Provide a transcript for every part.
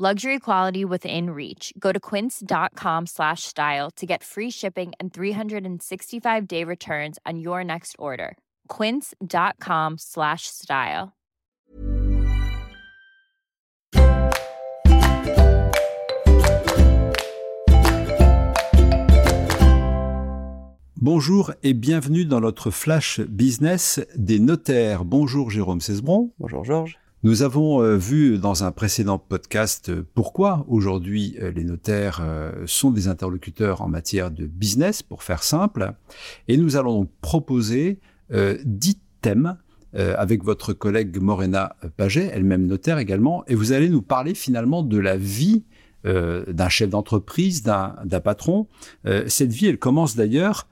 Luxury quality within reach. Go to quince.com slash style to get free shipping and 365 day returns on your next order. Quince.com slash style. Bonjour et bienvenue dans notre flash business des notaires. Bonjour Jérôme Cesbron. Bonjour Georges. Nous avons euh, vu dans un précédent podcast euh, pourquoi aujourd'hui euh, les notaires sont des interlocuteurs en matière de business, pour faire simple. Et nous allons donc proposer dix thèmes avec votre collègue Morena Paget, elle-même notaire également, et vous allez nous parler finalement de la vie d'un chef d'entreprise, d'un patron. cette vie, elle commence d'ailleurs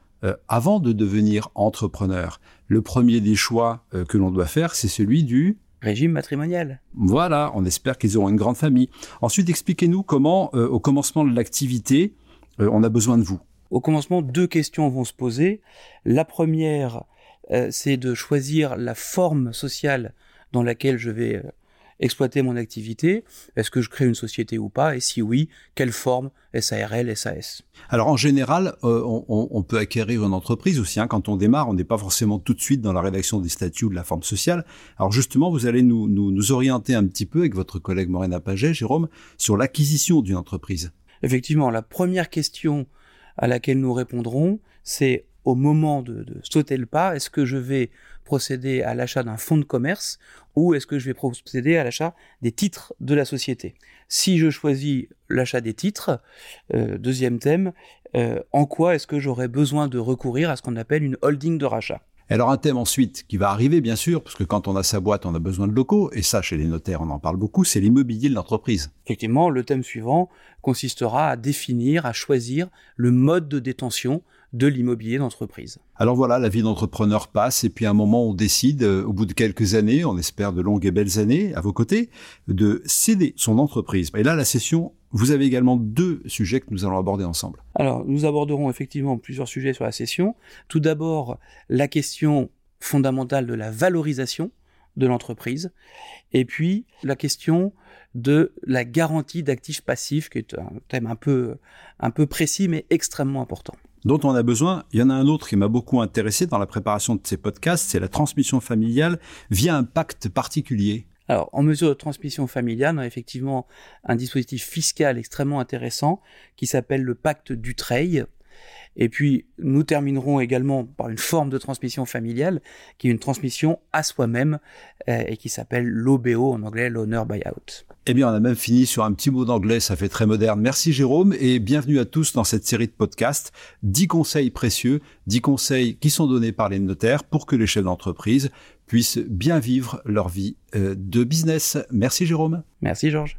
avant de devenir entrepreneur. Le premier des choix que l'on doit faire, c'est celui du régime matrimonial. Voilà, on espère qu'ils auront une grande famille. Ensuite, expliquez-nous comment, euh, au commencement de l'activité, euh, on a besoin de vous. Au commencement, deux questions vont se poser. La première, euh, c'est de choisir la forme sociale dans laquelle je vais exploiter mon activité Est-ce que je crée une société ou pas? Et si oui, quelle forme? SARL, SAS Alors en général, euh, on, peut acquérir une entreprise aussi. Hein. Quand on démarre, on n'est pas forcément tout de suite dans la rédaction des statuts ou de la forme sociale. Alors justement, vous allez nous, nous, orienter un petit peu avec votre collègue Morena Paget, Jérôme, sur l'acquisition d'une entreprise. Effectivement, la première question à laquelle nous répondrons, c'est au moment de, de sauter le pas, est-ce que je vais procéder à l'achat d'un fonds de commerce ou est-ce que je vais procéder à l'achat des titres de la société? Si je choisis l'achat des titres, euh, deuxième thème, euh, en quoi est-ce que j'aurais besoin de recourir à ce qu'on appelle une holding de rachat? Alors un thème ensuite qui va arriver bien sûr, parce que quand on a sa boîte, on a besoin de locaux, et ça chez les notaires on en parle beaucoup, c'est l'immobilier de l'entreprise. Effectivement, le thème suivant consistera à définir, à choisir le mode de détention de l'immobilier d'entreprise. Alors voilà, la vie d'entrepreneur passe et puis à un moment on décide, euh, au bout de quelques années, on espère de longues et belles années à vos côtés, de céder son entreprise. Et là, la session, vous avez également deux sujets que nous allons aborder ensemble. Alors, nous aborderons effectivement plusieurs sujets sur la session. Tout d'abord, la question fondamentale de la valorisation de l'entreprise, et puis la question de la garantie d'actifs passifs, qui est un thème un peu, un peu précis mais extrêmement important dont on a besoin. Il y en a un autre qui m'a beaucoup intéressé dans la préparation de ces podcasts, c'est la transmission familiale via un pacte particulier. Alors, en mesure de transmission familiale, on a effectivement un dispositif fiscal extrêmement intéressant qui s'appelle le pacte Dutreil. Et puis, nous terminerons également par une forme de transmission familiale qui est une transmission à soi-même euh, et qui s'appelle l'OBO en anglais, l'Honor Buyout. Eh bien, on a même fini sur un petit mot d'anglais, ça fait très moderne. Merci Jérôme et bienvenue à tous dans cette série de podcasts. 10 conseils précieux, 10 conseils qui sont donnés par les notaires pour que les chefs d'entreprise puissent bien vivre leur vie euh, de business. Merci Jérôme. Merci Georges.